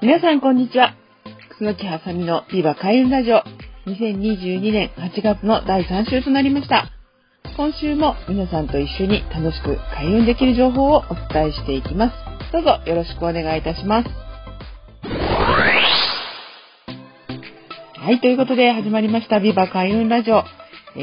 皆さんこんにちは。楠木はさみのビバ開運ラジオ2022年8月の第3週となりました。今週も皆さんと一緒に楽しく開運できる情報をお伝えしていきます。どうぞよろしくお願いいたします。はい、ということで始まりました、ビバ開運ラジオ。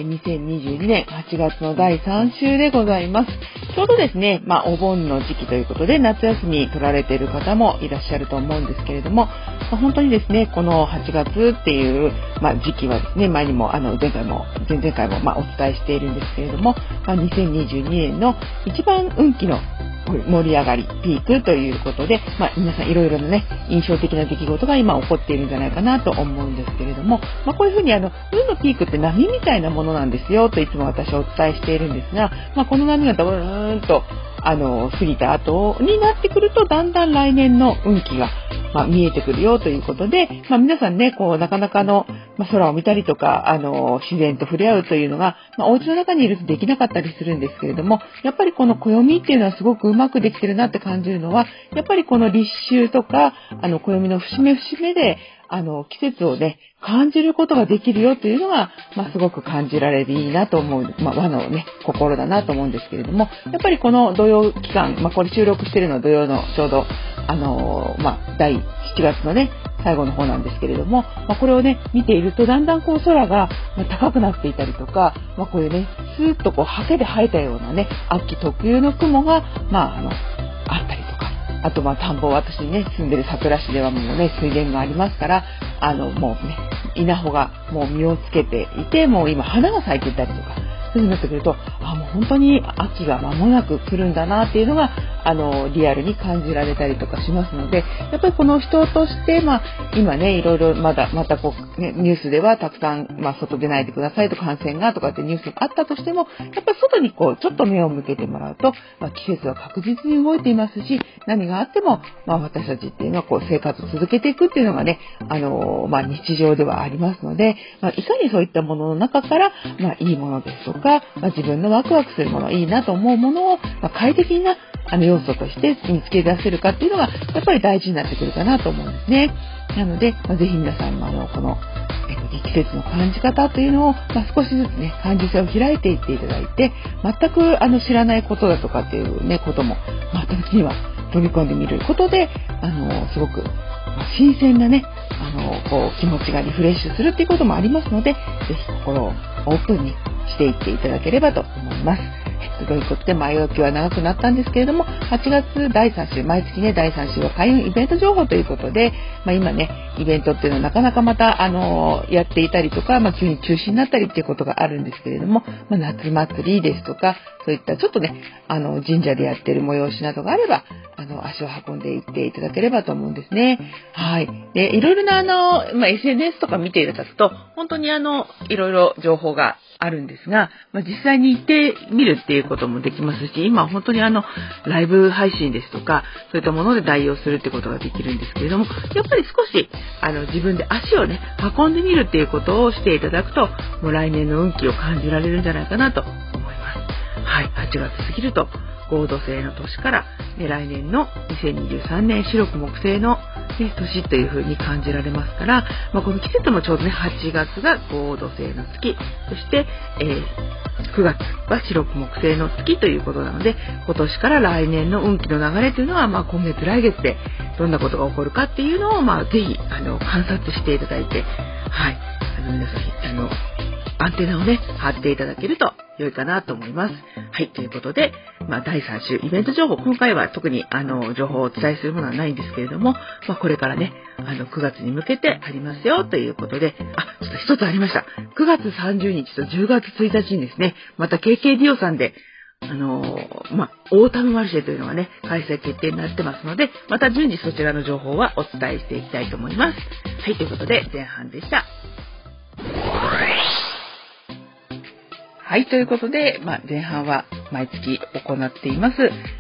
2022年8月の第3週でございます。ちょうどですね、まあお盆の時期ということで夏休み取られている方もいらっしゃると思うんですけれども、まあ、本当にですね、この8月っていう、まあ、時期はですね、前にもあの前回も前々回もまお伝えしているんですけれども、ま、2022年の一番運気の盛り上がり、ピークということで、まあ、皆さんいろいろなね、印象的な出来事が今起こっているんじゃないかなと思うんですけれども、まあ、こういうふうにあの、運のピークって波みたいなものなんですよといつも私はお伝えしているんですが、まあ、この波がドーンと、あの、過ぎた後になってくると、だんだん来年の運気が、ま、見えてくるよということで、まあ、皆さんね、こう、なかなかの、まあ、空を見たりとか、あの、自然と触れ合うというのが、まあ、お家の中にいるとできなかったりするんですけれども、やっぱりこの暦っていうのはすごくうまくできてるなって感じるのは、やっぱりこの立秋とか、あの、暦の節目節目で、あの、季節をね、感じることができるよというのが、まあ、すごく感じられるいいなと思う、まあ、和のね、心だなと思うんですけれども、やっぱりこの土曜期間、まあ、これ収録してるのは土曜のちょうど、あの、まあ、第7月のね、最後の方なんですけれども、まあ、これをね、見ていると、だんだんこう空が高くなっていたりとか、まあ、こういうね、スーッとこう、ハケで生えたようなね、秋特有の雲が、まあ、あの、あったりとか、あとまあ田んぼ、私ね、住んでる桜市ではもうね、水田がありますから、あの、もうね、稲穂がもう実をつけていて、もう今花が咲いていたりとか、そういうふうになってくると、あ、もう本当に秋が間もなく来るんだなっていうのが、あの、リアルに感じられたりとかしますので、やっぱりこの人として、まあ、今ね、いろいろまだ、またこう、ね、ニュースではたくさん、まあ、外出ないでくださいと感染がとかってニュースがあったとしても、やっぱり外にこう、ちょっと目を向けてもらうと、まあ、季節は確実に動いていますし、何があっても、まあ、私たちっていうのはこう、生活を続けていくっていうのがね、あの、まあ、日常ではありますので、まあ、いかにそういったものの中から、まあ、いいものですとか、まあ、自分のワクワクするもの、いいなと思うものを、まあ、快適なあの要素として見つけ出せるかっていうのが、やっぱり大事になってくるかなと思うんですね。なので、まあ、ぜひ皆さんもあの、この、えっと、季節の感じ方というのを、まあ、少しずつね、感受性を開いていっていただいて、全くあの知らないことだとかっていうね、ことも、全く気には飛び込んでみることで、あの、すごく、ま、新鮮なね、あの、こう、気持ちがリフレッシュするっていうこともありますので、ぜひ心をオープンにしていっていただければと思います。ということで、前置きは長くなったんですけれども、8月第3週、毎月ね、第3週は開運イベント情報ということで、まあ、今ね、イベントっていうのはなかなかまた、あの、やっていたりとか、まあ、急に中止になったりっていうことがあるんですけれども、まあ、夏祭りですとか、そういったちょっとね、あの、神社でやってる催しなどがあれば、あの、足を運んでいっていただければと思うんですね。はい。で、いろいろなあの、まあ、SNS とか見ていただくと、本当にあの、いろいろ情報があるんですが、まあ、実際に行ってみるっていうこともできますし、今本当にあの、ライブ配信ですとか、そういったもので代用するってことができるんですけれども、やっぱり少し、あの、自分で足をね、運んでみるっていうことをしていただくと、もう来年の運気を感じられるんじゃないかなと思います。はい、8月過ぎると、合土星の年から、ね、来年の2023年白く木星の、ね、年という風に感じられますから、まあ、この季節もちょうどね、8月が合土星の月、そして、えー、9月は白く木星の月ということなので、今年から来年の運気の流れというのは、まあ、今月来月でどんなことが起こるかっていうのを、まあ、ぜひ、あの、観察していただいて、はい、あの、皆さん、あの、アンテナをね、貼っていただけると良いかなと思います。はい、ということで、まあ、第3週イベント情報、今回は特にあの、情報をお伝えするものはないんですけれども、まあ、これからね、あの、9月に向けてありますよということで、あ、ちょっと一つありました。9月30日と10月1日にですね、また KK ディオさんで、あのー、まあ、オータムマルシェというのがね、開催決定になってますので、また順次そちらの情報はお伝えしていきたいと思います。はい、ということで前半でした。はい、ということで、まあ、前半は毎月行っています、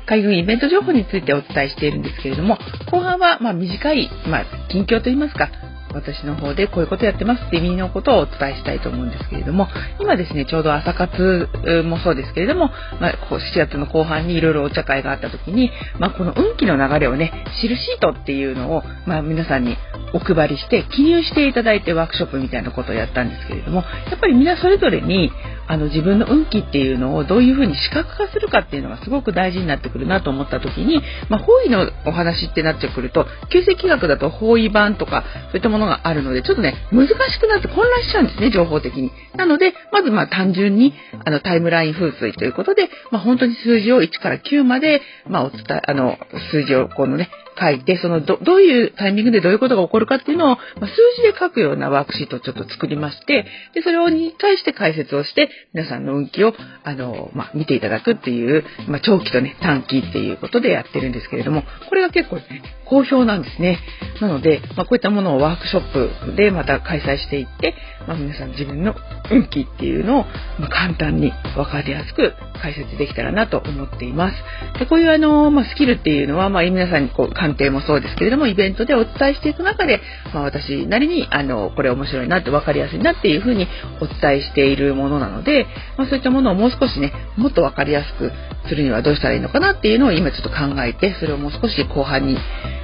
海軍イベント情報についてお伝えしているんですけれども、後半は、ま短い、まあ、近況といいますか、私の方でこういうことやってますって意味のことをお伝えしたいと思うんですけれども、今ですね、ちょうど朝活もそうですけれども、まあ、7月の後半にいろいろお茶会があった時に、まあ、この運気の流れをね、知るシートっていうのを、まあ、皆さんにお配りして記入していただいてワークショップみたいなことをやったんですけれども、やっぱり皆それぞれにあの自分の運気っていうのをどういうふうに視覚化するかっていうのがすごく大事になってくるなと思った時に、まあ、方位のお話ってなってくると、旧石学だと方位版とかそういったものがあるので、ちょっとね、難しくなって混乱しちゃうんですね、情報的に。なので、まずまあ単純にあのタイムライン風水ということで、まあ、本当に数字を1から9まで、まあ、お伝え、あの、数字をこのね、書いて、そのど、どういうタイミングでどういうことが起こるかっていうのを、まあ、数字で書くようなワークシートをちょっと作りまして、で、それをに対して解説をして、皆さんの運気を、あの、まあ、見ていただくっていう、まあ、長期とね、短期っていうことでやってるんですけれども、これが結構ね、好評なんですね。なので、まあ、こういったものをワークショップでまた開催していって、まあ、皆さん自分の運気っていうのを、ま簡単に分かりやすく解説できたらなと思っています。でこういうあの、まあ、スキルっていうのは、まあ、皆さんにこう鑑定もそうですけれどもイベントでお伝えしていく中で、まあ、私なりにあのこれ面白いなって分かりやすいなっていうふうにお伝えしているものなので、ま、そういったものをもう少しねもっと分かりやすくするにはどうしたらいいのかなっていうのを今ちょっと考えてそれをもう少し後半に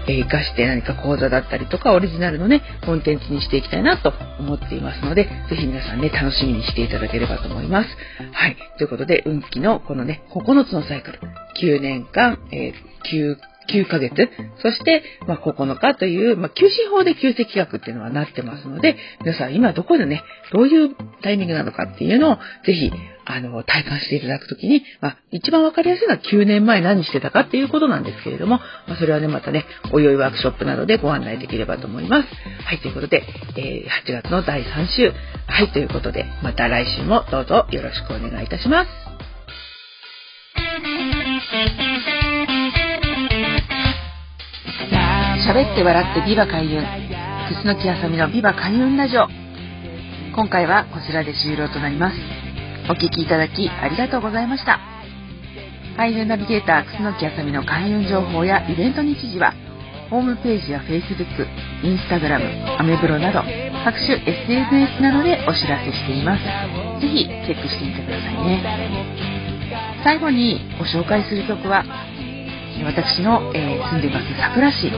え、生かして何か講座だったりとかオリジナルのねコンテンツにしていきたいなと思っていますので是非皆さんね楽しみにしていただければと思います。はい。ということで運気のこのね9つのサイクル9年間、えー、9 9ヶ月、そして、ま、9日という、まあ、休止法で休息学っていうのはなってますので、皆さん今どこでね、どういうタイミングなのかっていうのを、ぜひ、あの、体感していただくときに、まあ、一番わかりやすいのは9年前何してたかっていうことなんですけれども、まあ、それはね、またね、おいおいワークショップなどでご案内できればと思います。はい、ということで、えー、8月の第3週、はい、ということで、また来週もどうぞよろしくお願いいたします。喋って笑ってビバ開運。楠木あさみのビバ開運ラジオ。今回はこちらで終了となります。お聴きいただきありがとうございました。開運ナビゲーター楠木あさみの開運情報やイベント日時はホームページや Facebook、Instagram、アメブロなど各種 SNS などでお知らせしています。ぜひチェックしてみてくださいね。最後にご紹介する曲は私の、えー、住んでいます桜市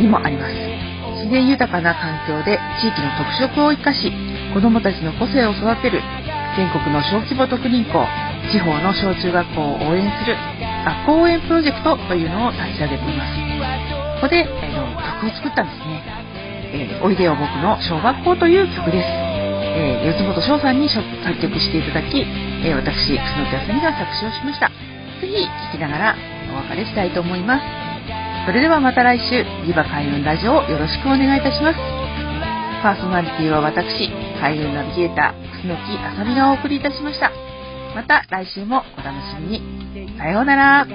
にもあります。自然豊かな環境で地域の特色を生かし、子どもたちの個性を育てる全国の小規模特任校、地方の小中学校を応援する学校応援プロジェクトというのを立ち上げています。ここで、えー、曲を作ったんですね。えー、おいでよ僕の小学校という曲です。えー、四本翔さんに作曲していただき、えー、私、楠木あさみが作詞をしました。ぜひ聴きながらお別れしたいと思います。それではまた来週、リバ開運ラジオをよろしくお願いいたします。パーソナリティは私、海運ナビゲーター、楠木あさみがお送りいたしました。また来週もお楽しみに。さようなら。